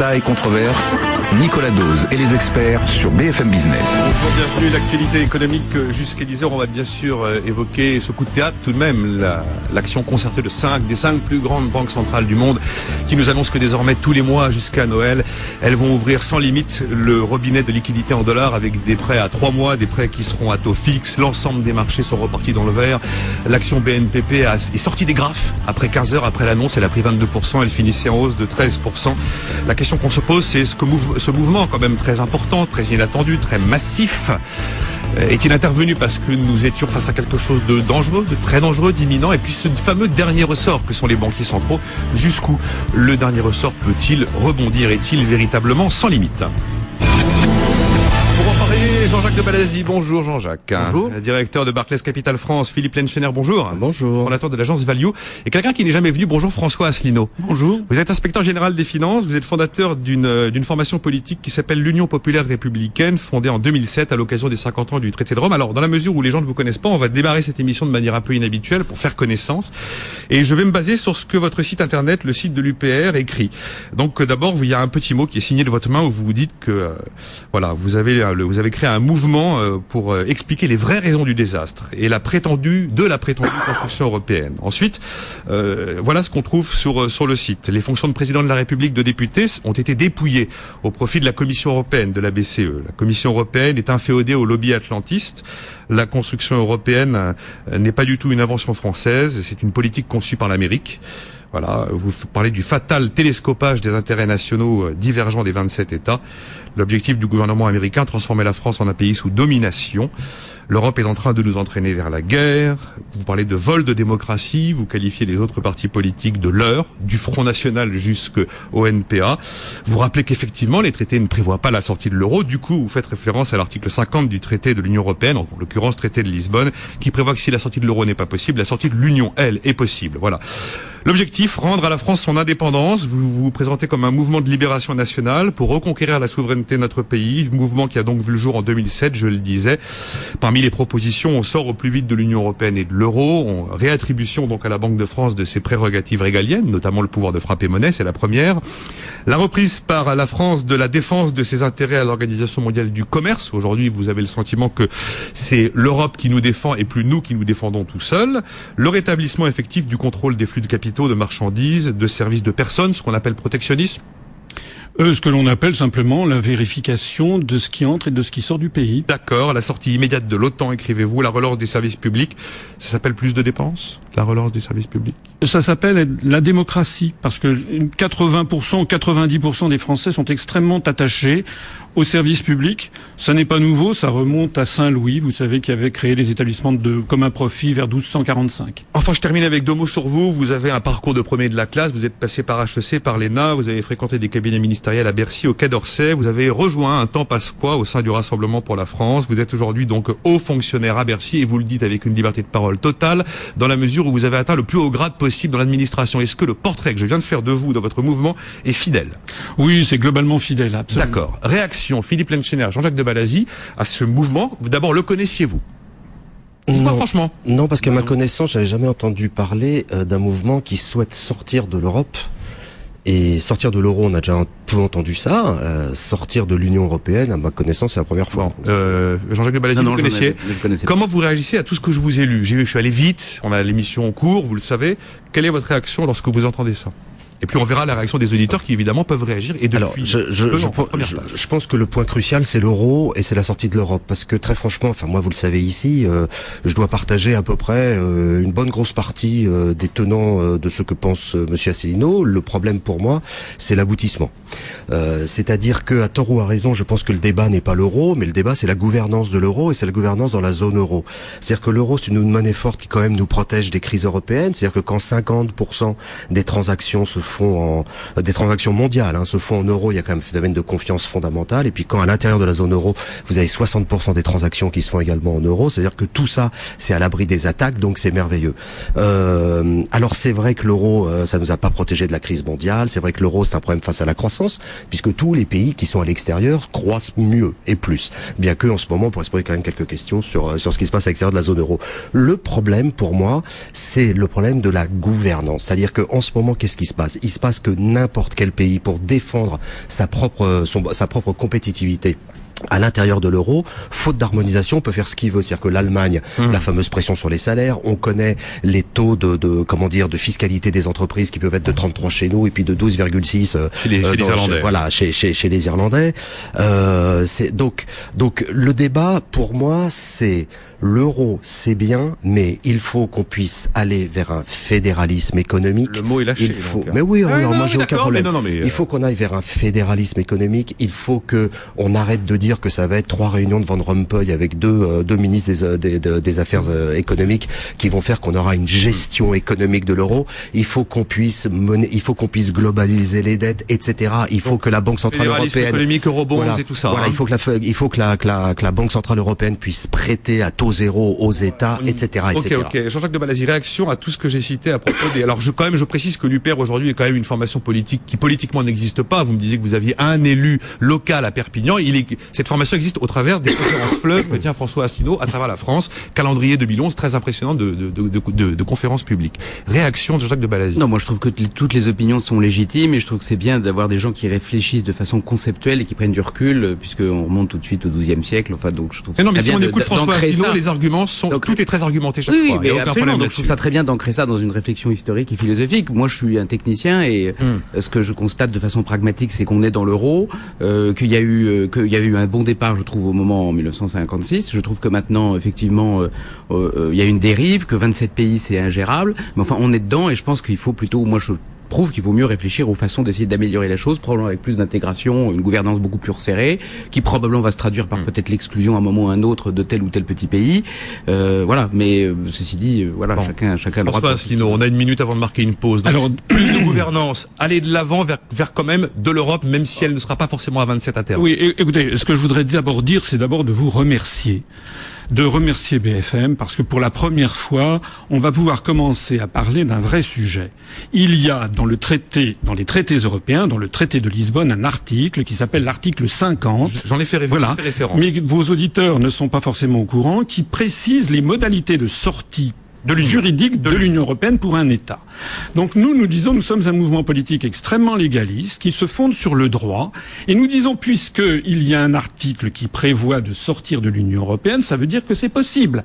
9h, 10h, débat et controverse. Nicolas Dose et les experts sur BFM Business. Bonjour, bienvenue. L'actualité économique jusqu'à 10h. On va bien sûr euh, évoquer ce coup de théâtre tout de même, l'action concertée de 5 des 5 plus grandes banques centrales du monde qui nous annoncent que désormais tous les mois jusqu'à Noël, elles vont ouvrir sans limite le robinet de liquidité en dollars avec des prêts à 3 mois, des prêts qui seront à taux fixe. L'ensemble des marchés sont repartis dans le vert. L'action BNPP est sortie des graphes après 15 heures après l'annonce. Elle a pris 22%. Elle finissait en hausse de 13%. La question qu'on se pose, c'est ce, que ce mouvement quand même très important, très inattendu, très massif, euh, est-il intervenu parce que nous étions face à quelque chose de dangereux, de très dangereux, d'imminent, et puis ce fameux dernier ressort que sont les banquiers centraux, jusqu'où le dernier ressort peut-il rebondir? Est-il véritablement sans limite? Jean-Jacques de Balazi. Bonjour Jean-Jacques. Bonjour. Directeur de Barclays Capital France. Philippe Lenchener, bonjour. Bonjour. Fondateur de l'agence Value. Et quelqu'un qui n'est jamais venu, bonjour François Asselineau. Bonjour. Vous êtes inspecteur général des finances, vous êtes fondateur d'une euh, d'une formation politique qui s'appelle l'Union populaire républicaine, fondée en 2007 à l'occasion des 50 ans du traité de Rome. Alors, dans la mesure où les gens ne vous connaissent pas, on va démarrer cette émission de manière un peu inhabituelle pour faire connaissance. Et je vais me baser sur ce que votre site internet, le site de l'UPR, écrit. Donc, euh, d'abord, il y a un petit mot qui est signé de votre main où vous vous dites que, euh, voilà, vous avez, vous avez créé un mouvement pour euh, expliquer les vraies raisons du désastre et la prétendue de la prétendue construction européenne. Ensuite, euh, voilà ce qu'on trouve sur euh, sur le site. Les fonctions de président de la République de député ont été dépouillées au profit de la Commission européenne, de la BCE. La Commission européenne est inféodée au lobby atlantiste. La construction européenne n'est pas du tout une invention française, c'est une politique conçue par l'Amérique. Voilà, vous parlez du fatal télescopage des intérêts nationaux divergents des 27 États. L'objectif du gouvernement américain, transformer la France en un pays sous domination. L'Europe est en train de nous entraîner vers la guerre. Vous parlez de vol de démocratie. Vous qualifiez les autres partis politiques de leur, du Front National jusqu'au NPA. Vous rappelez qu'effectivement, les traités ne prévoient pas la sortie de l'euro. Du coup, vous faites référence à l'article 50 du traité de l'Union Européenne, en l'occurrence traité de Lisbonne, qui prévoit que si la sortie de l'euro n'est pas possible, la sortie de l'Union, elle, est possible. Voilà. L'objectif, rendre à la France son indépendance. Vous vous présentez comme un mouvement de libération nationale pour reconquérir la souveraineté notre pays. Mouvement qui a donc vu le jour en 2007, je le disais. Parmi les propositions, on sort au plus vite de l'Union européenne et de l'euro. Réattribution donc à la Banque de France de ses prérogatives régaliennes, notamment le pouvoir de frapper monnaie, c'est la première. La reprise par la France de la défense de ses intérêts à l'Organisation mondiale du commerce. Aujourd'hui, vous avez le sentiment que c'est l'Europe qui nous défend et plus nous qui nous défendons tout seuls. Le rétablissement effectif du contrôle des flux de capitaux de marchandises, de services de personnes, ce qu'on appelle protectionnisme euh, ce que l'on appelle simplement la vérification de ce qui entre et de ce qui sort du pays. D'accord, la sortie immédiate de l'OTAN, écrivez-vous, la relance des services publics, ça s'appelle plus de dépenses, la relance des services publics? Ça s'appelle la démocratie, parce que 80% ou 90% des Français sont extrêmement attachés au service public. Ça n'est pas nouveau, ça remonte à Saint-Louis, vous savez, qui avait créé les établissements de commun profit vers 1245. Enfin, je termine avec deux mots sur vous. Vous avez un parcours de premier de la classe, vous êtes passé par HEC, par l'ENA, vous avez fréquenté des cabinets ministériels à Bercy, au Quai d'Orsay, vous avez rejoint un temps passe-quoi au sein du Rassemblement pour la France. Vous êtes aujourd'hui donc haut fonctionnaire à Bercy et vous le dites avec une liberté de parole totale, dans la mesure où vous avez atteint le plus haut grade possible dans l'administration. Est-ce que le portrait que je viens de faire de vous dans votre mouvement est fidèle? Oui, c'est globalement fidèle, absolument. D'accord. Réaction Philippe Lenchener, Jean-Jacques de Balazy, à ce mouvement D'abord, le connaissiez-vous? Non, franchement. Non, parce que ma connaissance, j'avais jamais entendu parler euh, d'un mouvement qui souhaite sortir de l'Europe. Et sortir de l'euro, on a déjà peu entendu ça. Euh, sortir de l'Union européenne, à ma connaissance, c'est la première fois. Euh, Jean-Jacques de Balazy, vous connaissiez. Comment vous réagissez à tout ce que je vous ai lu? J'ai vu, je suis allé vite. On a l'émission en cours, vous le savez. Quelle est votre réaction lorsque vous entendez ça? Et puis on verra la réaction des auditeurs qui évidemment peuvent réagir. Et depuis Alors, je, je, je, je, pense que le point crucial c'est l'euro et c'est la sortie de l'Europe parce que très franchement, enfin moi vous le savez ici, euh, je dois partager à peu près euh, une bonne grosse partie euh, des tenants de ce que pense Monsieur Asselineau. Le problème pour moi, c'est l'aboutissement. C'est-à-dire que à tort ou à raison, je pense que le débat n'est pas l'euro, mais le débat c'est la gouvernance de l'euro et c'est la gouvernance dans la zone euro. C'est-à-dire que l'euro c'est une monnaie forte qui quand même nous protège des crises européennes. C'est-à-dire que quand 50% des transactions se font en des transactions mondiales, hein, se font en euros, il y a quand même un phénomène de confiance fondamentale. Et puis quand à l'intérieur de la zone euro, vous avez 60% des transactions qui se font également en euros, c'est-à-dire que tout ça, c'est à l'abri des attaques, donc c'est merveilleux. Euh, alors c'est vrai que l'euro, euh, ça nous a pas protégé de la crise mondiale. C'est vrai que l'euro, c'est un problème face à la croissance, puisque tous les pays qui sont à l'extérieur croissent mieux et plus. Bien que en ce moment, on pourrait se poser quand même quelques questions sur euh, sur ce qui se passe à l'extérieur de la zone euro. Le problème pour moi, c'est le problème de la gouvernance, c'est-à-dire que en ce moment, qu'est-ce qui se passe? Il se passe que n'importe quel pays, pour défendre sa propre, sa propre compétitivité, à l'intérieur de l'euro, faute d'harmonisation, peut faire ce qu'il veut. C'est-à-dire que l'Allemagne, hum. la fameuse pression sur les salaires, on connaît les taux de, de, comment dire de fiscalité des entreprises qui peuvent être de 33 chez nous et puis de 12,6 euh, chez, les, euh, Irlandais. voilà, chez, chez, chez les Irlandais. Euh, donc donc le débat pour moi c'est l'euro, c'est bien, mais il faut qu'on puisse aller vers un fédéralisme économique. Le mot est lâché. Il faut, mais oui, ah, moi j'ai aucun problème. Il faut qu'on aille vers un fédéralisme économique. Il faut que on arrête de dire que ça va être trois réunions de Van Rompuy avec deux euh, deux ministres des, euh, des, des, affaires euh, économiques qui vont faire qu'on aura une gestion économique de l'euro. Il faut qu'on puisse mener, il faut qu'on puisse globaliser les dettes, etc. Il faut que la Banque centrale européenne, économique, et tout ça. Voilà, hein. il faut que la, il faut que la, que la, que la Banque centrale européenne puisse prêter à taux zéro aux États, etc., etc. Ok, ok. Jean-Jacques de Balazy, réaction à tout ce que j'ai cité à propos des. Alors, je quand même, je précise que l'UPR aujourd'hui est quand même une formation politique qui politiquement n'existe pas. Vous me disiez que vous aviez un élu local à Perpignan. Il est... Cette formation existe au travers des conférences fleuves que tient François Asselineau à travers la France. Calendrier 2011, très impressionnant de, de, de, de, de conférences publiques. Réaction de Jean-Jacques de Balazy. Non, moi je trouve que toutes les opinions sont légitimes et je trouve que c'est bien d'avoir des gens qui réfléchissent de façon conceptuelle et qui prennent du recul, puisqu'on remonte tout de suite au XIIe siècle. Enfin, donc je trouve. Mais non, mais si on écoute François Asselineau, les arguments tout est très argumenté chaque oui, fois. Oui, mais absolument. Donc, je trouve ça très bien d'ancrer ça dans une réflexion historique et philosophique. Moi, je suis un technicien et hmm. ce que je constate de façon pragmatique, c'est qu'on est dans l'euro, euh, qu'il y a eu euh, qu'il y a eu un bon départ, je trouve, au moment en 1956. Je trouve que maintenant, effectivement, euh, il y a une dérive, que 27 pays c'est ingérable. Mais enfin, on est dedans et je pense qu'il faut plutôt, moi, je prouve qu'il vaut mieux réfléchir aux façons d'essayer d'améliorer la chose, probablement avec plus d'intégration, une gouvernance beaucoup plus resserrée, qui probablement va se traduire par mm. peut-être l'exclusion à un moment ou à un autre de tel ou tel petit pays. Euh, voilà, mais euh, ceci dit, euh, voilà, chacun, chacun. François Asselineau, on a une minute avant de marquer une pause. Donc Alors, plus de gouvernance, aller de l'avant vers, vers quand même de l'Europe, même si elle ne sera pas forcément à 27 à terme. Oui, écoutez, ce que je voudrais d'abord dire, c'est d'abord de vous remercier de remercier BFM parce que pour la première fois, on va pouvoir commencer à parler d'un vrai sujet. Il y a dans le traité, dans les traités européens, dans le traité de Lisbonne, un article qui s'appelle l'article 50. J'en ai fait, voilà. référence. Mais vos auditeurs ne sont pas forcément au courant, qui précise les modalités de sortie de de l'Union européenne pour un État. Donc nous, nous disons, nous sommes un mouvement politique extrêmement légaliste qui se fonde sur le droit, et nous disons, puisqu'il y a un article qui prévoit de sortir de l'Union européenne, ça veut dire que c'est possible.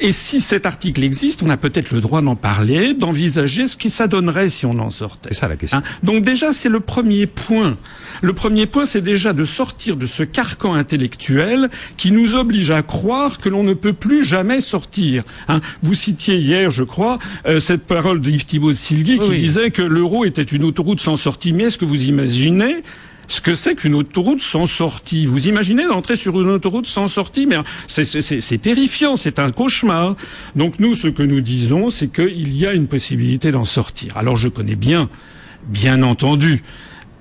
Et si cet article existe, on a peut-être le droit d'en parler, d'envisager ce que ça donnerait si on en sortait. C'est ça la question. Hein Donc déjà, c'est le premier point. Le premier point, c'est déjà de sortir de ce carcan intellectuel qui nous oblige à croire que l'on ne peut plus jamais sortir. Hein Vous citiez hier, je crois, euh, cette parole de Yves Thibault de Silguy qui disait que l'euro était une autoroute sans sortie. Mais est-ce que vous imaginez ce que c'est qu'une autoroute sans sortie. Vous imaginez d'entrer sur une autoroute sans sortie Mais c'est terrifiant, c'est un cauchemar. Donc nous, ce que nous disons, c'est qu'il y a une possibilité d'en sortir. Alors je connais bien, bien entendu,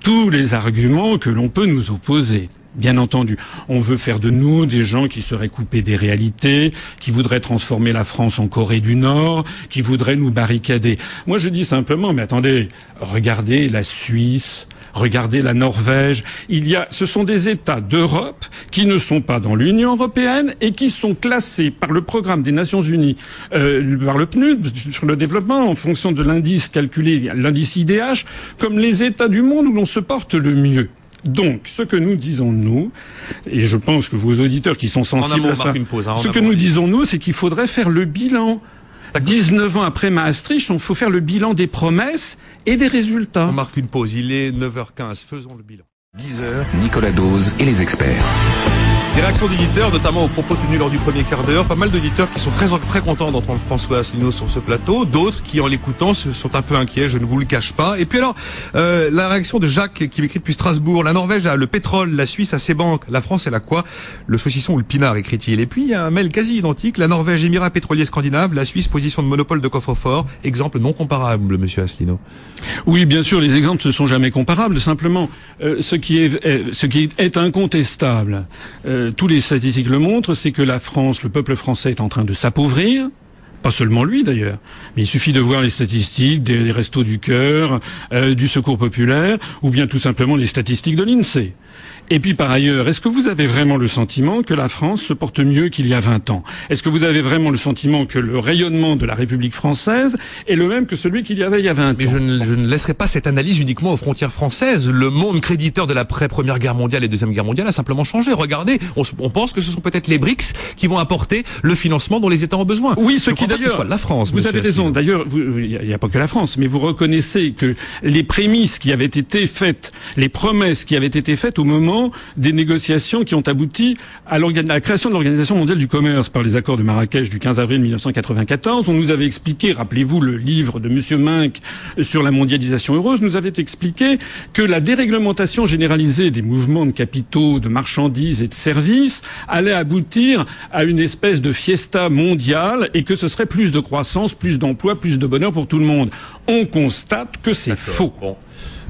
tous les arguments que l'on peut nous opposer. Bien entendu, on veut faire de nous des gens qui seraient coupés des réalités, qui voudraient transformer la France en Corée du Nord, qui voudraient nous barricader. Moi, je dis simplement, mais attendez, regardez la Suisse, regardez la Norvège. Il y a, ce sont des États d'Europe qui ne sont pas dans l'Union européenne et qui sont classés par le programme des Nations Unies, euh, par le PNUD sur le développement en fonction de l'indice calculé, l'indice IDH, comme les États du monde où l'on se porte le mieux. Donc, ce que nous disons nous, et je pense que vos auditeurs qui sont sensibles à ça, hein, ce que nous disons nous, c'est qu'il faudrait faire le bilan. 19 ans après Maastricht, il faut faire le bilan des promesses et des résultats. On marque une pause. Il est 9h15. Faisons le bilan. 10h, Nicolas Dose et les experts. Des réactions d'éditeurs, notamment aux propos tenus lors du premier quart d'heure. Pas mal d'auditeurs qui sont très très contents d'entendre François Asselineau sur ce plateau. D'autres qui, en l'écoutant, sont un peu inquiets. Je ne vous le cache pas. Et puis alors, euh, la réaction de Jacques qui m'écrit depuis Strasbourg. La Norvège a le pétrole, la Suisse a ses banques, la France elle a quoi? Le saucisson ou le pinard, écrit-il. Et puis il y a un mail quasi identique. La Norvège, émirat pétrolier scandinave, la Suisse, position de monopole de coffre-fort. Exemple non comparable, Monsieur Asselineau. Oui, bien sûr, les exemples ne sont jamais comparables. Simplement, euh, ce qui est euh, ce qui est incontestable. Euh, tous les statistiques le montrent, c'est que la France, le peuple français est en train de s'appauvrir. Pas seulement lui d'ailleurs, mais il suffit de voir les statistiques des restos du cœur, euh, du secours populaire, ou bien tout simplement les statistiques de l'INSEE. Et puis par ailleurs, est-ce que vous avez vraiment le sentiment que la France se porte mieux qu'il y a 20 ans? Est-ce que vous avez vraiment le sentiment que le rayonnement de la République française est le même que celui qu'il y avait il y a 20 ans Mais je ne, je ne laisserai pas cette analyse uniquement aux frontières françaises. Le monde créditeur de l'après-première guerre mondiale et deuxième guerre mondiale a simplement changé. Regardez, on, on pense que ce sont peut-être les BRICS qui vont apporter le financement dont les États ont besoin. Oui, ce qui d'ailleurs, la France. Vous avez raison. D'ailleurs, il n'y a pas que la France, mais vous reconnaissez que les prémices qui avaient été faites, les promesses qui avaient été faites au moment des négociations qui ont abouti à, la création de l'Organisation mondiale du commerce par les accords de Marrakech du 15 avril 1994. On nous avait expliqué, rappelez-vous le livre de Monsieur Mink sur la mondialisation heureuse, nous avait expliqué que la déréglementation généralisée des mouvements de capitaux, de marchandises et de services allait aboutir à une espèce de fiesta mondiale et que ce serait plus de croissance, plus d'emplois, plus de bonheur pour tout le monde. On constate que c'est faux.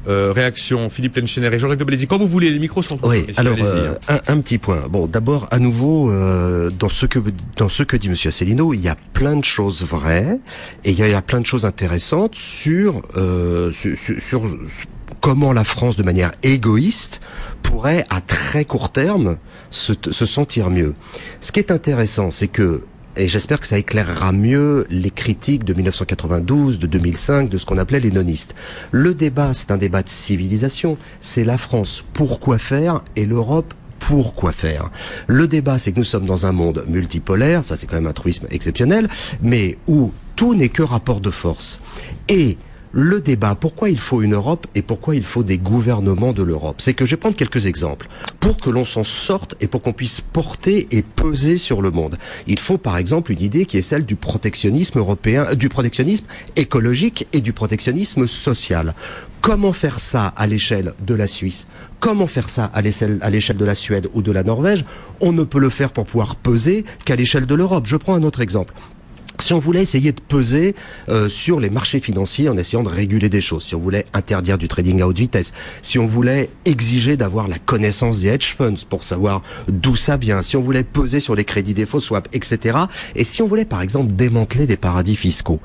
Euh, réaction, Philippe Lenchener et Jean-Jacques de Quand vous voulez, les micros sont Oui, alors euh, un, petit point. Bon, d'abord, à nouveau, euh, dans ce que dans ce que dit Monsieur Asselineau, il y a plein de choses vraies et il y a, plein de choses intéressantes sur, sur, sur comment la France, de manière égoïste, pourrait à très court terme se, se sentir mieux. Ce qui est intéressant, c'est que et j'espère que ça éclairera mieux les critiques de 1992, de 2005, de ce qu'on appelait les nonistes. Le débat, c'est un débat de civilisation. C'est la France, pourquoi faire, et l'Europe, pourquoi faire? Le débat, c'est que nous sommes dans un monde multipolaire, ça c'est quand même un truisme exceptionnel, mais où tout n'est que rapport de force. Et le débat, pourquoi il faut une Europe et pourquoi il faut des gouvernements de l'Europe, c'est que je vais prendre quelques exemples. Pour que l'on s'en sorte et pour qu'on puisse porter et peser sur le monde, il faut par exemple une idée qui est celle du protectionnisme européen, euh, du protectionnisme écologique et du protectionnisme social. Comment faire ça à l'échelle de la Suisse? Comment faire ça à l'échelle de la Suède ou de la Norvège? On ne peut le faire pour pouvoir peser qu'à l'échelle de l'Europe. Je prends un autre exemple si on voulait essayer de peser euh, sur les marchés financiers en essayant de réguler des choses, si on voulait interdire du trading à haute vitesse, si on voulait exiger d'avoir la connaissance des hedge funds pour savoir d'où ça vient, si on voulait peser sur les crédits défauts swap, etc. Et si on voulait par exemple démanteler des paradis fiscaux,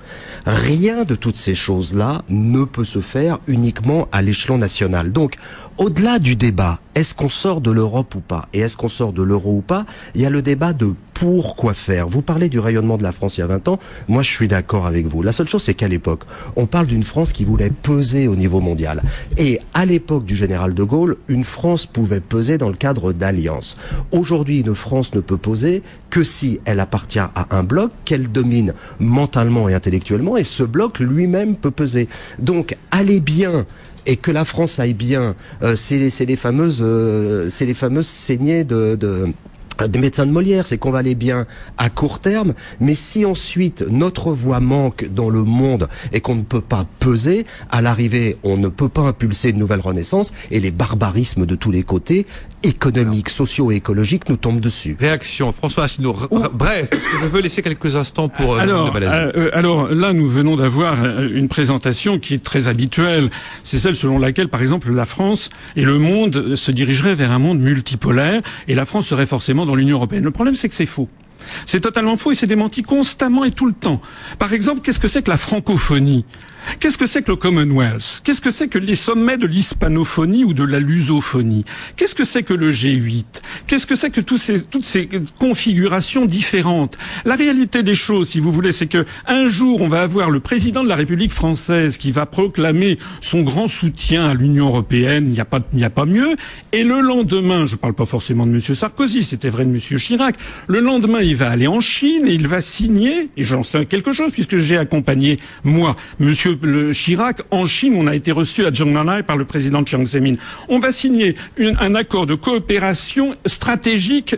rien de toutes ces choses-là ne peut se faire uniquement à l'échelon national. Donc au-delà du débat, est-ce qu'on sort de l'Europe ou pas? Et est-ce qu'on sort de l'euro ou pas? Il y a le débat de pourquoi faire. Vous parlez du rayonnement de la France il y a 20 ans. Moi, je suis d'accord avec vous. La seule chose, c'est qu'à l'époque, on parle d'une France qui voulait peser au niveau mondial. Et à l'époque du général de Gaulle, une France pouvait peser dans le cadre d'alliances. Aujourd'hui, une France ne peut peser que si elle appartient à un bloc qu'elle domine mentalement et intellectuellement, et ce bloc lui-même peut peser. Donc, allez bien et que la France aille bien, euh, c'est les fameuses, euh, c'est les fameuses saignées de, de des médecins de Molière, c'est qu'on va aller bien à court terme, mais si ensuite notre voix manque dans le monde et qu'on ne peut pas peser, à l'arrivée, on ne peut pas impulser une nouvelle renaissance et les barbarismes de tous les côtés économiques, sociaux et écologiques nous tombent dessus. Réaction, François Asselineau. Bref, parce que je veux laisser quelques instants pour. Euh, alors, euh, euh, alors là, nous venons d'avoir une présentation qui est très habituelle. C'est celle selon laquelle, par exemple, la France et le monde se dirigeraient vers un monde multipolaire et la France serait forcément dans l'Union européenne. Le problème, c'est que c'est faux. C'est totalement faux et c'est démenti constamment et tout le temps. Par exemple, qu'est-ce que c'est que la francophonie? Qu'est-ce que c'est que le Commonwealth? Qu'est-ce que c'est que les sommets de l'hispanophonie ou de la lusophonie? Qu'est-ce que c'est que le G8 Qu'est-ce que c'est que tous ces, toutes ces configurations différentes? La réalité des choses, si vous voulez, c'est que un jour, on va avoir le président de la République française qui va proclamer son grand soutien à l'Union européenne, il n'y a pas, n'y a pas mieux, et le lendemain, je ne parle pas forcément de M. Sarkozy, c'était vrai de M. Chirac, le lendemain, il va aller en Chine et il va signer, et j'en sais quelque chose puisque j'ai accompagné, moi, M. Chirac, en Chine, on a été reçu à Zhongnanhai par le président Chiang Zemin. On va signer un accord de coopération stratégique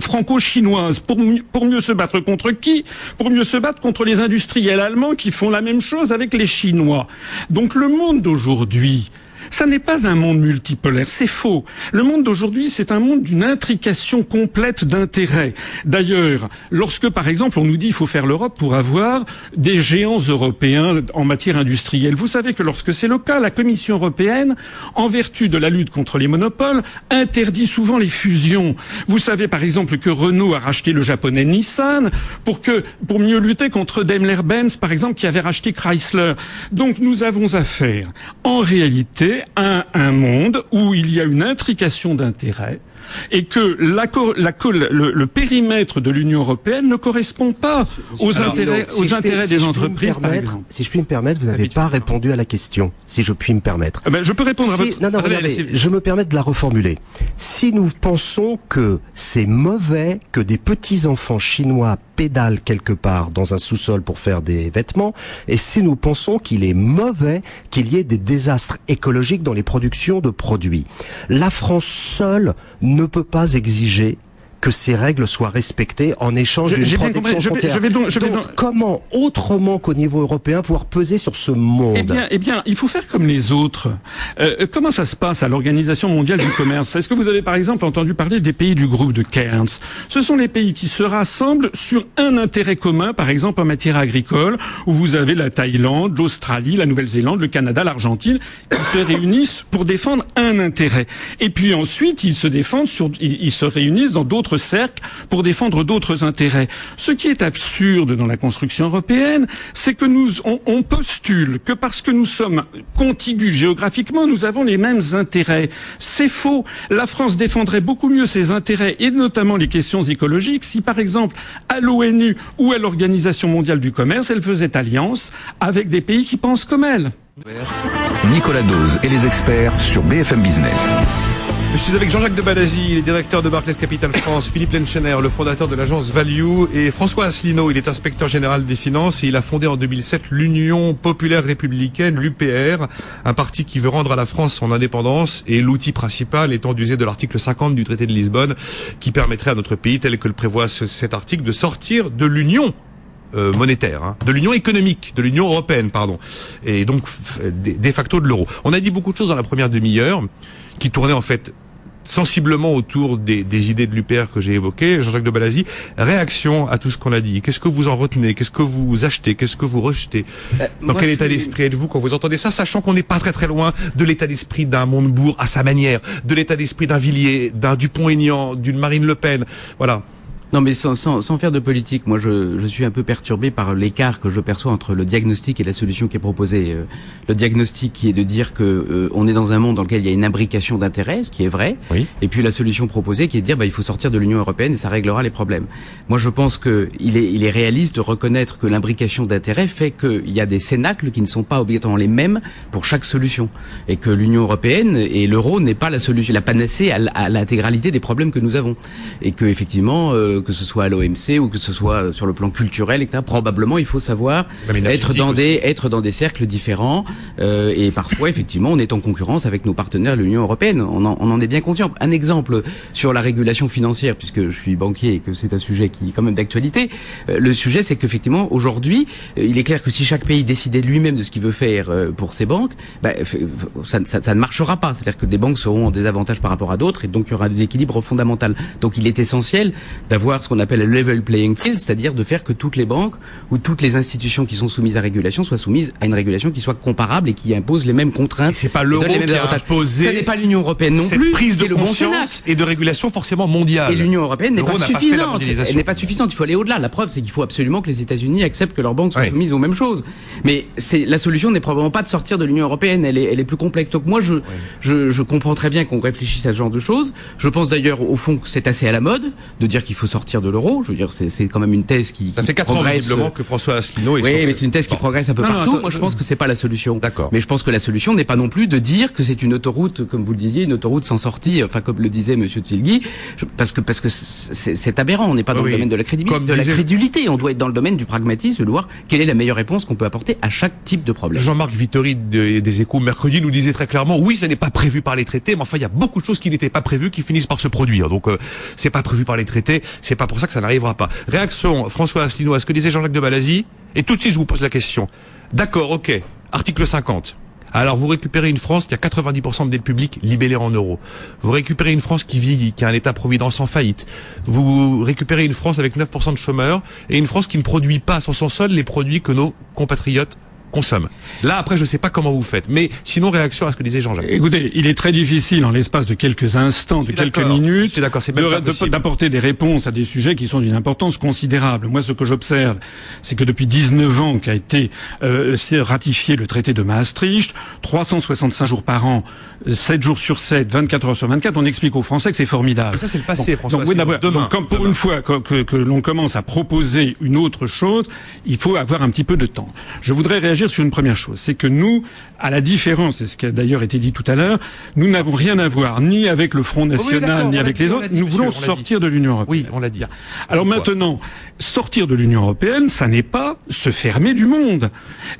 franco-chinoise pour, pour mieux se battre contre qui? Pour mieux se battre contre les industriels allemands qui font la même chose avec les Chinois. Donc le monde d'aujourd'hui, Ça n'est pas un monde multipolaire, c'est faux. Le monde d'aujourd'hui, c'est un monde d'une intrication complète d'intérêts. D'ailleurs, lorsque par exemple on nous dit il faut faire l'Europe pour avoir des géants européens en matière industrielle, vous savez que lorsque c'est le cas, la Commission européenne, en vertu de la lutte contre les monopoles, interdit souvent les fusions. Vous savez par exemple que Renault a racheté le japonais Nissan pour que pour mieux lutter contre Daimler-Benz par exemple qui avait racheté Chrysler. Donc nous avons affaire en réalité à un monde où il y a une intrication d'intérêts et que la, la, le, le, périmètre de l'Union européenne ne correspond pas aux Alors, intérêts, non, si aux je puis- intérêts si des entreprises, par exemple. Si je puis me permettre, vous n'avez pas répondu à la question. Si je puis me permettre. Eh ben, je peux répondre à Si- votre... non, non, regardez, je me permets de la reformuler. Si nous pensons que c'est mauvais que des petits-enfants chinois pédalent quelque part dans un sous-sol pour faire des vêtements, et si nous pensons qu'il est mauvais qu'il y ait des désastres écologiques dans les productions de produits, la France seule ne peut pas exiger que ces règles soient respectées en échange d'une protection compris. Je vais- frontière. je vais donc- je vais donc- comment autrement qu'au niveau européen pouvoir peser sur ce monde Eh bien, eh bien, il faut faire comme les autres. Euh, comment ça se passe à l'Organisation mondiale du commerce? Est-ce que vous avez par exemple entendu parler des pays du groupe de Cairns? Ce sont les pays qui se rassemblent sur un intérêt commun, par exemple en matière agricole, où vous avez la Thaïlande, l'Australie, la Nouvelle-Zélande, le Canada, l'Argentine, qui se réunissent pour défendre un intérêt. Et puis ensuite, ils se défendent sur, ils, ils se réunissent dans d'autres cercles pour défendre d'autres intérêts. Ce qui est absurde dans la construction européenne, c'est que nous, on, on postule que parce que nous sommes contigus géographiquement, nous avons les mêmes intérêts. C'est faux. La France défendrait beaucoup mieux ses intérêts et notamment les questions écologiques si, par exemple, à l'ONU ou à l'Organisation mondiale du commerce, elle faisait alliance avec des pays qui pensent comme elle. Nicolas Dose et les experts sur BFM Business. Je suis avec Jean-Jacques de Balazy, le directeur de Barclays Capital France, Philippe Lenchener, le fondateur de l'agence Value, et François Asselineau, il est inspecteur général des finances et il a fondé en 2007 l'Union populaire républicaine, l'UPR, un parti qui veut rendre à la France son indépendance et l'outil principal étant d'user de l'article 50 du traité de Lisbonne qui permettrait à notre pays, tel que le prévoit ce- cet article, de sortir de l'Union euh, monétaire, hein, de l'Union économique, de l'Union européenne, pardon, et donc de facto de l'euro. On a dit beaucoup de choses dans la première demi-heure qui tournaient en fait sensiblement autour des, des idées de l'UPR que j'ai évoquées. Jean-Jacques de Balazy, réaction à tout ce qu'on a dit. Qu'est-ce que vous en retenez? Qu'est-ce que vous achetez? Qu'est-ce que vous rejetez? Dans Euh, moi, quel état d'esprit êtes-vous quand vous entendez ça, sachant qu'on n'est pas très très loin de l'état d'esprit d'un Montebourg à sa manière, de l'état d'esprit d'un Villiers, d'un Dupont-Aignan, d'une Marine Le Pen? Voilà. Non, mais sans, sans, sans faire de politique, moi je, je suis un peu perturbé par l'écart que je perçois entre le diagnostic et la solution qui est proposée. Euh, Le diagnostic qui est de dire que euh, on est dans un monde dans lequel il y a une imbrication d'intérêts, ce qui est vrai, Oui. et puis la solution proposée qui est de dire bah, il faut sortir de l'Union européenne et ça réglera les problèmes. Moi je pense que il est, il est réaliste de reconnaître que l'imbrication d'intérêts fait qu'il y a des cénacles qui ne sont pas obligatoirement les mêmes pour chaque solution, et que l'Union européenne et l'euro n'est pas la solution, la panacée à l'intégralité des problèmes que nous avons, et que effectivement euh, que ce soit à l'OMC ou que ce soit euh, sur le plan culturel, etc. Probablement il faut savoir être dans aussi. des être dans des cercles différents euh, et parfois effectivement on est en concurrence avec nos partenaires de l'Union européenne. On en, on en est bien conscient. Un exemple sur la régulation financière, puisque je suis banquier et que c'est un sujet qui est quand même d'actualité. euh, le sujet c'est qu'effectivement aujourd'hui euh, il est clair que si chaque pays décidait lui-même de ce qu'il veut faire euh, pour ses banques, bah, ça, ça- ça ne marchera pas. C'est-à-dire que des banques seront en désavantage par rapport à d'autres et donc il y aura un déséquilibre fondamental. Donc il est essentiel d'avoir ce qu'on appelle le level playing field, c'est-à-dire de faire que toutes les banques ou toutes les institutions qui sont soumises à régulation soient soumises à une régulation qui soit comparable et qui impose les mêmes contraintes. C'est pas l'euro qui a imposé Ça n'est pas l'Union européenne non cette plus. prise de bon conscience et de régulation forcément mondiale. Et l'Union européenne n'est pas pas suffisante. mondialisation. Elle n'est pas suffisante. Il faut aller au-delà. La preuve, c'est qu'il faut absolument que les États-Unis acceptent que leurs banques soient soumises aux mêmes choses. Mais c'est la solution n'est probablement pas de sortir de l'Union européenne. Elle est, elle est plus complexe. Donc moi, je, je, je comprends très bien qu'on réfléchisse à ce genre de choses. Je pense d'ailleurs au fond que c'est assez à la mode de dire qu'il faut sortir de l'euro. Je veux dire, c'est quand même une thèse qui, Ça qui fait quatre ans visiblement que François Asselineau est Oui, sur mais ce- c'est une thèse qui Bon. progresse un peu Non, non, partout. attends, Moi, je pense que c'est pas la solution. D'accord. Mais je pense que la solution n'est pas non plus de dire que c'est une autoroute, comme vous le disiez, une autoroute sans sortie. Enfin, comme le disait Monsieur Tilgui, parce que parce que c'est aberrant. On n'est pas dans Oui, le domaine de la crédibilité, comme de la disait- crédulité. On doit être dans le domaine du pragmatisme, de voir quelle est la meilleure réponse qu'on peut apporter à chaque type de problème. Jean-Marc Vittori de- des Échos mercredi nous disait très clairement oui, ça n'est pas prévu par les traités, mais enfin il y a beaucoup de choses qui n'étaient pas prévues qui finissent par se produire. Donc euh, c'est pas prévu par les traités, c'est pas pour ça que ça n'arrivera pas. Réaction François Asselineau à ce que disait Jean-Jacques de Balazy et tout de suite je vous pose la question. D'accord, OK. Article 50. Alors vous récupérez une France qui a 90% de dette publique libellée en euros. Vous récupérez une France qui vieillit, qui a un État-providence en faillite. Vous récupérez une France avec 9% de chômeurs et une France qui ne produit pas sur son sol les produits que nos compatriotes consomme. Là, après, je ne sais pas comment vous faites. Mais sinon, réaction à ce que disait Jean-Jacques. Écoutez, il est très difficile, en l'espace de quelques instants, de quelques minutes, d'apporter des réponses à des sujets qui sont d'une importance considérable. Moi, ce que j'observe, c'est que depuis 19 ans qu'a été euh, ratifié le traité de Maastricht, 365 jours par an, 7 jours sur 7, 24 heures sur 24, on explique aux Français que c'est formidable. ça, c'est le passé, François. Donc, demain, comme pour une fois que, que l'on commence à proposer une autre chose, il faut avoir un petit peu de temps. Je voudrais réagir sur une première chose, c'est que nous, à la différence, et ce qui a d'ailleurs été dit tout à l'heure, nous n'avons rien à voir ni avec le Front National, ni avec les autres. nous voulons sortir de l'Union européenne. Oui, on l'a dit. Alors maintenant, sortir de l'Union européenne, ça n'est pas se fermer du monde.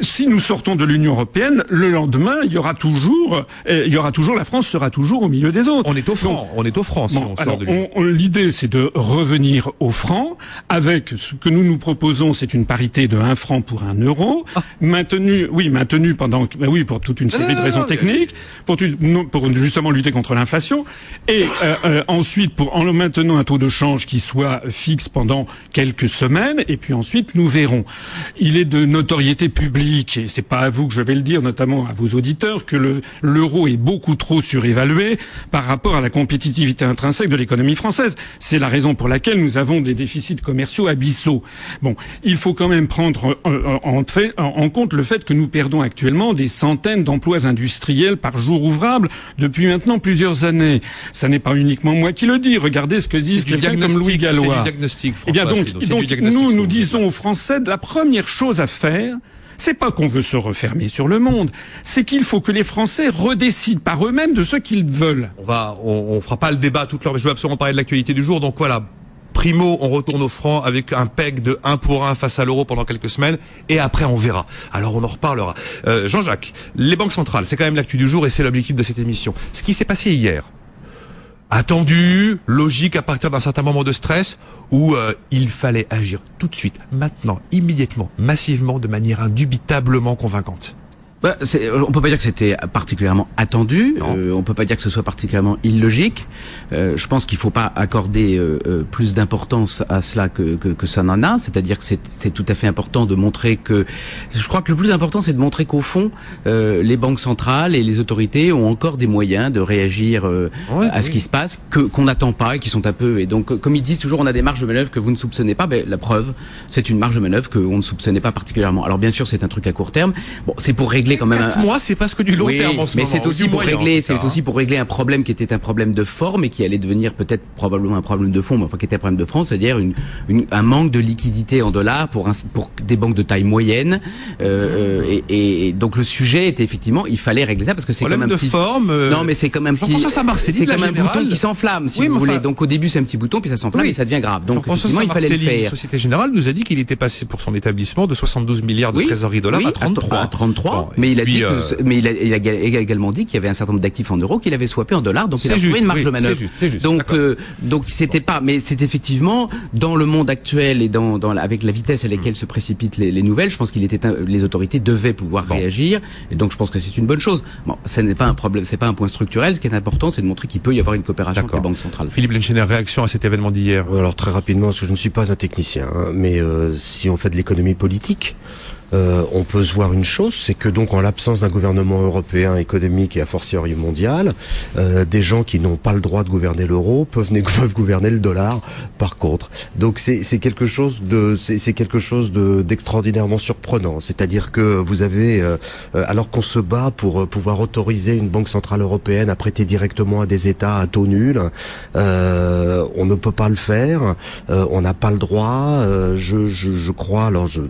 Si nous sortons de l'Union européenne, le lendemain, il y aura toujours, euh, il y aura toujours, la France sera toujours au milieu des autres. On est au franc. on est au franc si on sort de l'Union. L'idée, c'est de revenir au franc avec ce que nous nous proposons, c'est une parité de 1 franc pour 1 euro. Ah maintenu, oui, maintenu pendant, ben oui, pour toute une série de raisons techniques, pour, pour justement lutter contre l'inflation, et euh, euh, ensuite pour en maintenant un taux de change qui soit fixe pendant quelques semaines, et puis ensuite nous verrons. Il est de notoriété publique, et c'est pas à vous que je vais le dire, notamment à vos auditeurs, que l'euro est beaucoup trop surévalué par rapport à la compétitivité intrinsèque de l'économie française. C'est la raison pour laquelle nous avons des déficits commerciaux abyssaux. Bon, il faut quand même prendre en, en, en compte le fait que nous perdons actuellement des centaines d'emplois industriels par jour ouvrable depuis maintenant plusieurs années. Ça n'est pas uniquement moi qui le dis. Regardez ce que disent quelqu'un comme Louis Gallois. Eh bien donc, donc nous, nous disons aux Français, la première chose à faire, c'est pas qu'on veut se refermer sur le monde, c'est qu'il faut que les Français redécident par eux-mêmes de ce qu'ils veulent. On va, on, on fera pas le débat toute l'heure, mais je veux absolument parler de l'actualité du jour. Donc voilà, Primo, on retourne au franc avec un peg de 1 pour 1 face à l'euro pendant quelques semaines, et après on verra. Alors on en reparlera. Euh, Jean-Jacques, les banques centrales, c'est quand même l'actu du jour et c'est l'objectif de cette émission. Ce qui s'est passé hier, attendu, logique à partir d'un certain moment de stress, où euh, il fallait agir tout de suite, maintenant, immédiatement, massivement, de manière indubitablement convaincante. Bah, on peut pas dire que c'était particulièrement attendu. Euh, on peut pas dire que ce soit particulièrement illogique. Euh, je pense qu'il faut pas accorder euh, euh, plus d'importance à cela que, que, que ça n'en a. C'est-à-dire que c'est tout à fait important de montrer que. Je crois que le plus important, c'est de montrer qu'au fond, euh, les banques centrales et les autorités ont encore des moyens de réagir à ce qui se passe, que qu'on n'attend pas et qui sont un peu. Et donc, comme ils disent toujours, on a des marges de manœuvre que vous ne soupçonnez pas. Ben, la preuve, c'est une marge de manœuvre qu'on ne soupçonnait pas particulièrement. Alors bien sûr, c'est un truc à court terme. Bon, c'est pour régler quand même. Quatre mois, c'est parce que du long terme en ce mais c'est aussi pour régler, c'est aussi pour régler un problème qui était un problème de forme et qui allait devenir peut-être probablement un problème de fond, mais enfin qui était un problème de fond, c'est-à-dire une, une, un manque de liquidité en dollars pour un, pour des banques de taille moyenne. Euh, et, et, donc le sujet était effectivement, il fallait régler ça parce que c'est comme un de petit. forme. Euh, non, mais c'est comme un petit. Ça, c'est comme un bouton qui s'enflamme, si vous voulez. Donc au début c'est un petit bouton, puis ça s'enflamme et ça devient grave. Donc effectivement il fallait le faire. La Société Générale nous a dit qu'il était passé pour son établissement de 72 milliards de trésorerie dollars à 33. À 33. Mais il a dit que, mais il a, il a également dit qu'il y avait un certain nombre d'actifs en euros qu'il avait swappé en dollars, donc il a trouvé une marge de manœuvre. Donc, euh, donc c'était pas, mais c'est effectivement dans le monde actuel et dans, dans avec la vitesse à laquelle hmm. se précipitent les, les nouvelles, je pense qu'il était, les autorités devaient pouvoir réagir, et donc je pense que c'est une bonne chose. Bon, ce n'est pas un problème, c'est pas un point structurel. Ce qui est important, c'est de montrer qu'il peut y avoir une coopération avec les banques centrales. Philippe Lenchener, réaction à cet événement d'hier? Alors très rapidement, parce que je ne suis pas un technicien, hein, mais euh, si on fait de l'économie politique. Euh, on peut se voir une chose, c'est que donc en l'absence d'un gouvernement européen économique et a fortiori mondial, euh, des gens qui n'ont pas le droit de gouverner l'euro peuvent, peuvent gouverner le dollar. Par contre, donc c'est quelque chose de c'est quelque chose d'extraordinairement surprenant. C'est-à-dire que vous avez euh, alors qu'on se bat pour pouvoir autoriser une banque centrale européenne à prêter directement à des États à taux nul, on ne peut pas le faire. on n'a pas le droit. Je, crois alors je,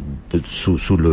sous le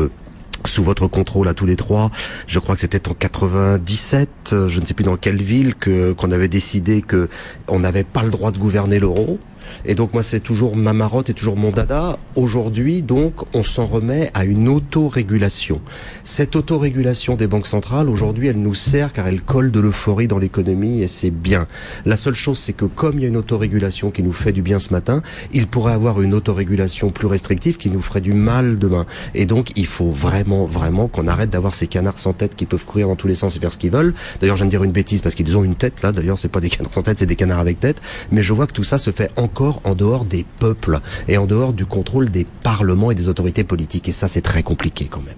sous votre contrôle à tous les trois. Je crois que c'était en 97, je ne sais plus dans quelle ville, que qu'on avait décidé que on n'avait pas le droit de gouverner l'euro. Et donc moi c'est toujours ma marotte et toujours mon dada. Aujourd'hui donc on s'en remet à une autorégulation. Cette autorégulation des banques centrales aujourd'hui elle nous sert car elle colle de l'euphorie dans l'économie et c'est bien. La seule chose c'est que comme il y a une autorégulation qui nous fait du bien ce matin, il pourrait avoir une autorégulation plus restrictive qui nous ferait du mal demain. Et donc il faut vraiment vraiment qu'on arrête d'avoir ces canards sans tête qui peuvent courir dans tous les sens et faire ce qu'ils veulent. D'ailleurs je viens de dire une bêtise parce qu'ils ont une tête là. D'ailleurs c'est pas des canards sans tête, c'est des canards avec tête. Mais je vois que tout ça se fait encore en dehors des peuples et en dehors du contrôle des parlements et des autorités politiques. Et ça, c'est très compliqué quand même.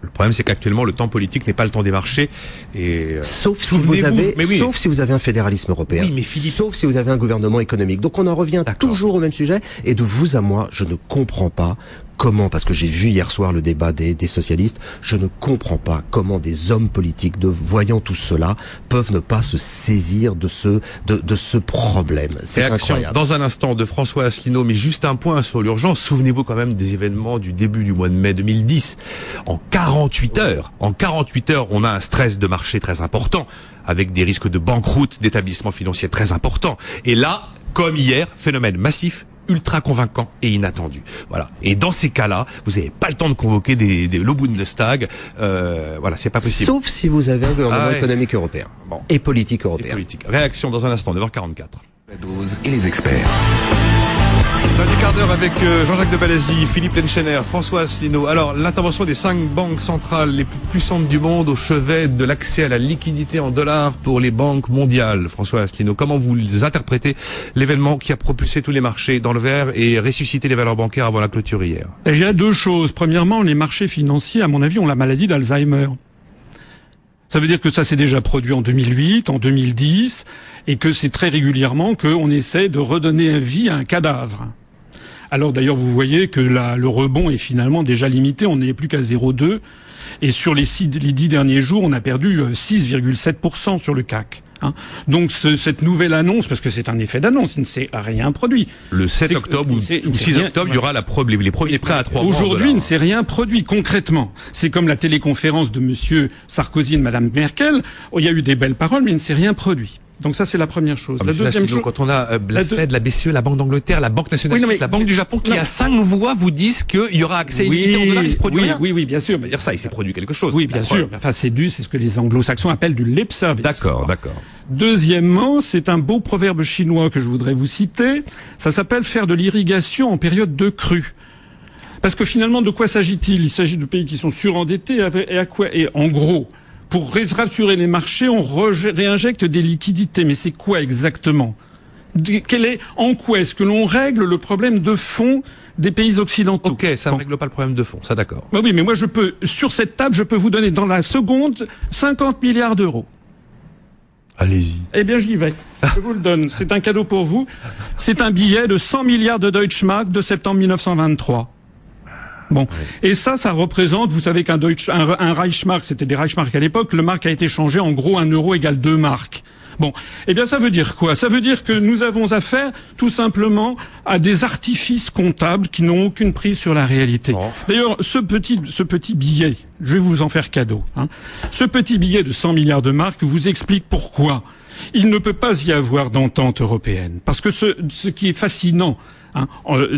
Le problème, c'est qu'actuellement, le temps politique n'est pas le temps des marchés. Et euh, sauf si vous avez, sauf si vous avez un fédéralisme européen. Oui, mais Sauf si vous avez un gouvernement économique. Donc on en revient toujours au même sujet. Et de vous à moi, je ne comprends pas comment, parce que j'ai vu hier soir le débat des, des, socialistes, je ne comprends pas comment des hommes politiques, de voyant tout cela, peuvent ne pas se saisir de ce de, de ce problème. C'est incroyable. Dans un instant de François Asselineau, mais juste un point sur l'urgence. Souvenez-vous quand même des événements du début du mois de mai 2010. En 48 heures, en 48 heures, on a un stress de marché très important, avec des risques de banqueroute d'établissements financiers très importants. Et là, comme hier, phénomène massif ultra convaincant et inattendu. Voilà. Et dans ces cas-là, vous n'avez pas le temps de convoquer des, des le Bundestag. Euh, voilà, c'est pas possible. Sauf si vous avez un gouvernement ah économique européen bon. et politique européen. Et politique. Réaction dans un instant, 9h44. La dose et les experts. Dernier quart d'heure avec euh, Jean-Jacques de Balazy, Philippe Lenchener, François Asselineau. Alors, l'intervention des cinq banques centrales les plus puissantes du monde au chevet de l'accès à la liquidité en dollars pour les banques mondiales. François Asselineau, comment vous interprétez l'événement qui a propulsé tous les marchés dans le vert et ressuscité les valeurs bancaires avant la clôture hier? Il y a deux choses. Premièrement, les marchés financiers, à mon avis, ont la maladie d'Alzheimer. Ça veut dire que ça s'est déjà produit en 2008, en 2010, et que c'est très régulièrement qu'on essaie de redonner vie à un cadavre. Alors d'ailleurs, vous voyez que le rebond est finalement déjà limité, on n'est plus qu'à 0,2, et sur les, dix derniers jours, on a perdu 6,7% euh, sur le CAC. Hein. Donc cette nouvelle annonce, parce que c'est un effet d'annonce, il ne s'est rien produit. Le 7 octobre ou, 6 octobre, il y aura la les, les premiers prêts à 3 mois. Aujourd'hui, il ne s'est rien produit concrètement. C'est comme la téléconférence de Monsieur Sarkozy et de Madame Merkel. il y a eu des belles paroles, mais il ne s'est rien produit. Donc ça c'est la première chose. Ah, la deuxième chose, quand on a euh, la, Fed, la BCE, la Banque d'Angleterre, la Banque nationale suisse, la Banque du Japon, qui à cinq voix vous disent qu'il y aura accès illimité en dollars, il se produit oui, rien. Oui, oui, bien sûr. Mais dire ça, il s'est produit quelque chose. Oui, bien sûr. Enfin, c'est dû, c'est ce que les Anglo-Saxons appellent du lip service. D'accord, d'accord. Deuxièmement, c'est un beau proverbe chinois que je voudrais vous citer. Ça s'appelle faire de l'irrigation en période de crue. Parce que finalement, de quoi s'agit-il? Il s'agit de pays qui sont surendettés et à quoi Et en gros, pour rassurer les marchés, on réinjecte des liquidités. Mais c'est quoi exactement? Quel est, en quoi est-ce que l'on règle le problème de fond des pays occidentaux? Ok, ça ne règle pas le problème de fond, ça d'accord. Bah oui, mais moi je peux, sur cette table, je peux vous donner dans la seconde 50 milliards d'euros. Allez-y. Eh bien, j'y vais. Je vous le donne. C'est un cadeau pour vous. C'est un billet de 100 milliards de Deutschmark de septembre 1923. Bon, et ça, ça représente, vous savez qu'un Deutsch, un, un Reichsmark, c'était des Reichsmark à l'époque, le mark a été changé en gros un euro égale deux marks. Bon, eh bien ça veut dire quoi? Ça veut dire que nous avons affaire tout simplement à des artifices comptables qui n'ont aucune prise sur la réalité. D'ailleurs, ce petit, ce petit billet, je vais vous en faire cadeau. Hein, ce petit billet de 100 milliards de marques vous explique pourquoi il ne peut pas y avoir d'entente européenne. Parce que ce, ce qui est fascinant Hein,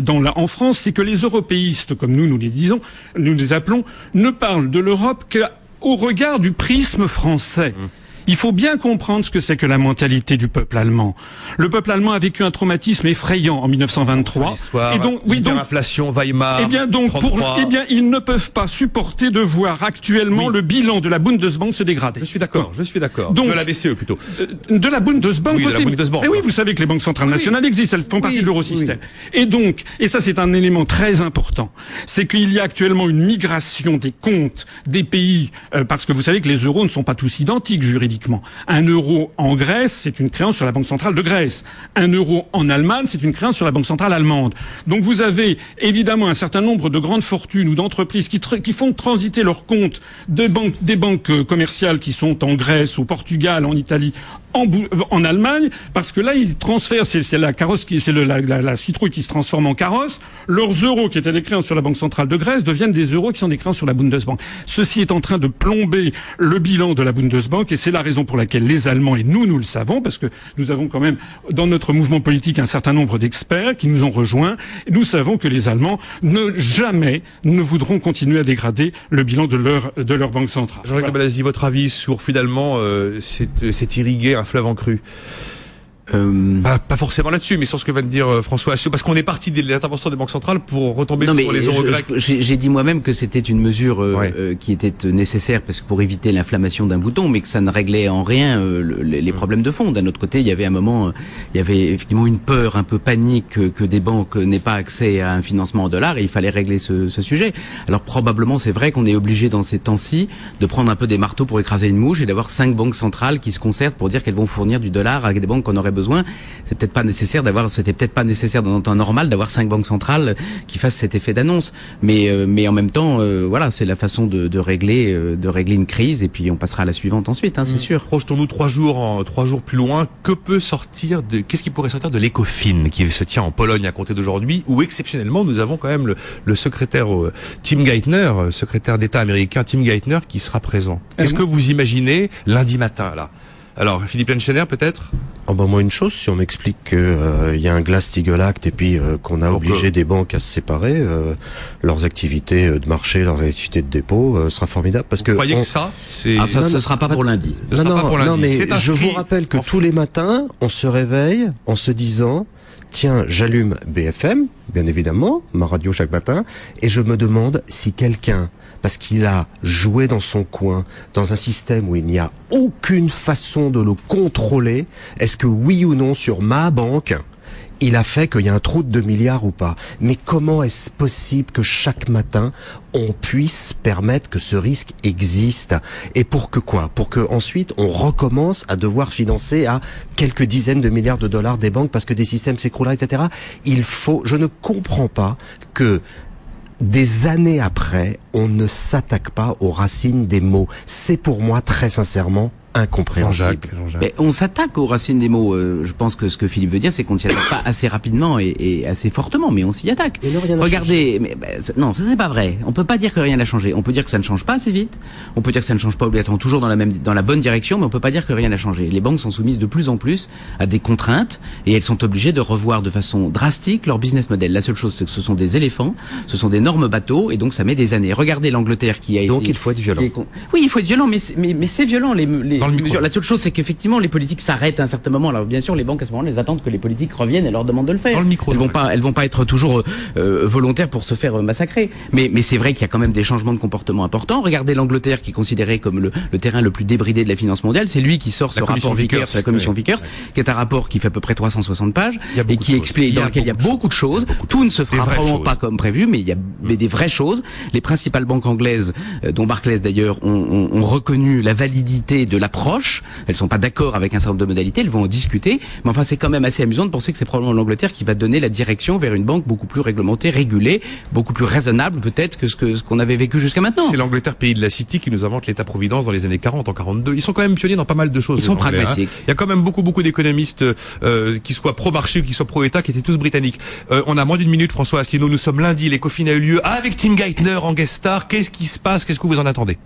dans en France, c'est que les européistes, comme nous, nous les disons, nous les appelons, ne parlent de l'Europe qu'au regard du prisme français. Mmh. Il faut bien comprendre ce que c'est que la mentalité du peuple allemand. Le peuple allemand a vécu un traumatisme effrayant en 1923. et donc, oui, donc, inflation, Weimar. Eh bien, donc, pour, eh bien, ils ne peuvent pas supporter de voir actuellement le bilan de la Bundesbank se dégrader. Je suis d'accord, je suis d'accord. De la BCE plutôt. Euh, de la Bundesbank oui, aussi. Mais oui, vous savez que les banques centrales nationales existent, elles font partie de l'eurosystème. Et donc, et ça c'est un élément très important, c'est qu'il y a actuellement une migration des comptes des pays, euh, parce que vous savez que les euros ne sont pas tous identiques juridiquement un euro en Grèce, c'est une créance sur la Banque centrale de Grèce. Un euro en Allemagne, c'est une créance sur la Banque centrale allemande. Donc vous avez évidemment un certain nombre de grandes fortunes ou d'entreprises qui, qui, font transiter leurs comptes des banques euh, commerciales qui sont en Grèce, au Portugal, en Italie, en, Allemagne, parce que là, ils transfèrent, c'est la carrosse qui, c'est la, la, citrouille qui se transforme en carrosse. Leurs euros qui étaient des créances sur la Banque centrale de Grèce deviennent des euros qui sont des créances sur la Bundesbank. Ceci est en train de plomber le bilan de la Bundesbank, et c'est là la raison pour laquelle les Allemands, et nous, nous le savons, parce que nous avons quand même dans notre mouvement politique un certain nombre d'experts qui nous ont rejoints, nous savons que les Allemands ne jamais ne voudront continuer à dégrader le bilan de leur, de leur banque centrale. Jean-Jacques voilà. votre avis sur finalement euh, c'est irriguer un fleuve en crue? Euh... Pas, forcément là-dessus, mais sur ce que vient de dire euh, François Assio, parce qu'on est parti de l'intervention des banques centrales pour retomber sur les euros grecs. J'ai dit moi-même que c'était une mesure euh, euh, qui était nécessaire parce que pour éviter l'inflammation d'un bouton, mais que ça ne réglait en rien les, problèmes de fond. D'un autre côté, il y avait un moment, il y avait effectivement une peur, un peu panique que des banques n'aient pas accès à un financement en dollars et il fallait régler ce, ce sujet. Alors probablement, c'est vrai qu'on est obligé dans ces temps-ci de prendre un peu des marteaux pour écraser une mouche et d'avoir cinq banques centrales qui se concertent pour dire qu'elles vont fournir du dollar à des banques qu'on aurait besoin besoin. C'est peut-être pas nécessaire d'avoir, c'était peut-être pas nécessaire dans un temps normal d'avoir cinq banques centrales qui fassent cet effet d'annonce. Mais euh, mais en même temps, euh, voilà, c'est la façon de, de régler euh, de régler une crise et puis on passera à la suivante ensuite, hein, c'est mmh. sûr. Projetons-nous trois jours en, trois jours plus loin. Que peut sortir de qu'est-ce qui pourrait sortir de l'Ecofin qui se tient en Pologne à compter d'aujourd'hui où exceptionnellement nous avons quand même le, le secrétaire Tim Geithner, secrétaire d'État américain Tim Geithner qui sera présent. Est-ce que vous imaginez lundi matin là? Alors, Philippe Lenchener, peut-être? Oh ben moi, une chose, si on m'explique qu'il euh, y a un Glass-Steagall Act et puis euh, qu'on a obligé des banques à se séparer, euh, leurs activités de marché, leurs activités de dépôt, sera formidable. Parce que vous croyez que ça, c'est... Ah, ça, ce sera pas pour lundi. non, non, non, mais je vous rappelle que tous les matins, on se réveille en se disant tiens, j'allume BFM, bien évidemment, ma radio chaque matin, et je me demande si quelqu'un parce qu'il a joué dans son coin, dans un système où il n'y a aucune façon de le contrôler, est-ce que oui ou non sur ma banque, il a fait qu'il y a un trou de 2 milliards ou pas? Mais comment est-ce possible que chaque matin, on puisse permettre que ce risque existe? Et pour que quoi? Pour que ensuite on recommence à devoir financer à quelques dizaines de milliards de dollars des banques parce que des systèmes s'écroulent, etc. Il faut, je ne comprends pas que des années après, on ne s'attaque pas aux racines des mots. C'est pour moi très sincèrement incompréhensible. Mais on s'attaque aux racines des mots. Euh, je pense que ce que Philippe veut dire, c'est qu'on ne s'y attaque pas assez rapidement et, assez fortement, mais on s'y attaque. Regardez, mais, bah, non, ça c'est pas vrai. On peut pas dire que rien n'a changé. On peut dire que ça ne change pas assez vite. On peut dire que ça ne change pas obligatoirement toujours dans la même, dans la bonne direction, mais on peut pas dire que rien n'a changé. Les banques sont soumises de plus en plus à des contraintes et elles sont obligées de revoir de façon drastique leur business model. La seule chose, c'est que ce sont des éléphants, ce sont d'énormes bateaux et donc ça met des années. Regardez l'Angleterre qui a été. Donc il faut être violent. Oui, il faut être violent, mais mais, mais c'est violent les, les la seule chose, c'est qu'effectivement, les politiques s'arrêtent à un certain moment. Alors, bien sûr, les banques à ce moment-là, elles attendent que les politiques reviennent et leur demandent de le faire. Dans le micro, elles vont pas, elles vont pas être toujours euh, volontaires pour se faire euh, massacrer. Mais, mais c'est vrai qu'il y a quand même des changements de comportement importants. Regardez l'Angleterre, qui est considérée comme le, le, terrain le plus débridé de la finance mondiale. C'est lui qui sort ce rapport Vickers, la commission Vickers, qui est un rapport qui fait à peu près 360 pages et qui explique dans lequel il y a beaucoup de choses. Tout ne se fera probablement pas comme prévu, mais il y a mais des vraies choses. Les principales banques anglaises, euh, dont Barclays d'ailleurs, ont, ont, ont, reconnu la validité de l'approche. Elles sont pas d'accord avec un certain nombre de modalités, elles vont en discuter. Mais enfin, c'est quand même assez amusant de penser que c'est probablement l'Angleterre qui va donner la direction vers une banque beaucoup plus réglementée, régulée, beaucoup plus raisonnable peut-être que ce que ce qu'on avait vécu jusqu'à maintenant. C'est l'Angleterre, pays de la City, qui nous invente l'État-providence dans les années 40, en 42. Ils sont quand même pionniers dans pas mal de choses. Ils sont hein. pragmatiques. Il y a quand même beaucoup beaucoup d'économistes euh, qui soient pro-marché ou qui soient pro-État, qui étaient tous britanniques. Euh, on a moins d'une minute, François Asselineau. Nous sommes lundi, les Coffins a eu lieu avec Tim Geithner en guest star. Qu'est-ce qui se passe? Qu'est-ce que vous en attendez?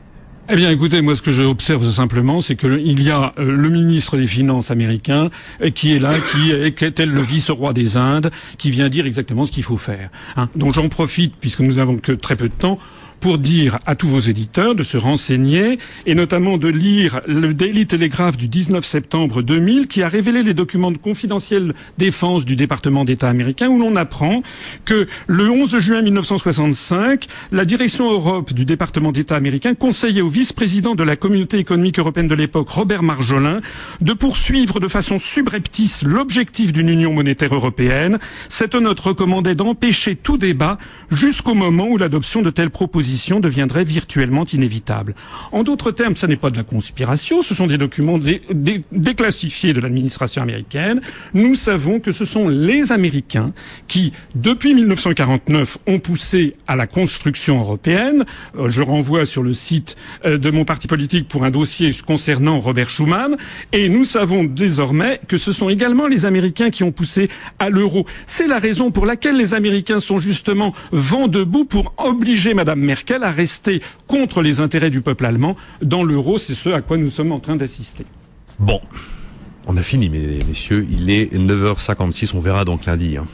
Eh bien, écoutez, moi, ce que j'observe simplement, c'est qu'il y a euh, le ministre des Finances américain euh, qui est là, qui est, tel le vice-roi des Indes, qui vient dire exactement ce qu'il faut faire. Hein. Donc, j'en profite, puisque nous n'avons que très peu de temps, pour dire à tous vos éditeurs de se renseigner et notamment de lire le Daily Telegraph du 19 septembre 2000 qui a révélé les documents de confidentielle défense du département d'État américain où l'on apprend que le 11 juin 1965, la direction Europe du département d'État américain conseillait au vice-président de la communauté économique européenne de l'époque, Robert Marjolin, de poursuivre de façon subreptice l'objectif d'une union monétaire européenne. Cette note recommandait d'empêcher tout débat jusqu'au moment où l'adoption de telles propositions deviendrait virtuellement inévitable. En d'autres termes, ce n'est pas de la conspiration, ce sont des documents déclassifiés de l'administration américaine. Nous savons que ce sont les Américains qui, depuis 1949, ont poussé à la construction européenne. Euh, je renvoie sur le site euh, de mon parti politique pour un dossier concernant Robert Schuman. Et nous savons désormais que ce sont également les Américains qui ont poussé à l'euro. C'est la raison pour laquelle les Américains sont justement vent debout pour obliger Madame Merkel Merkel à rester contre les intérêts du peuple allemand dans l'euro. C'est ce à quoi nous sommes en train d'assister. Bon, on a fini, messieurs. Il est 9h56. On verra donc lundi. Hein.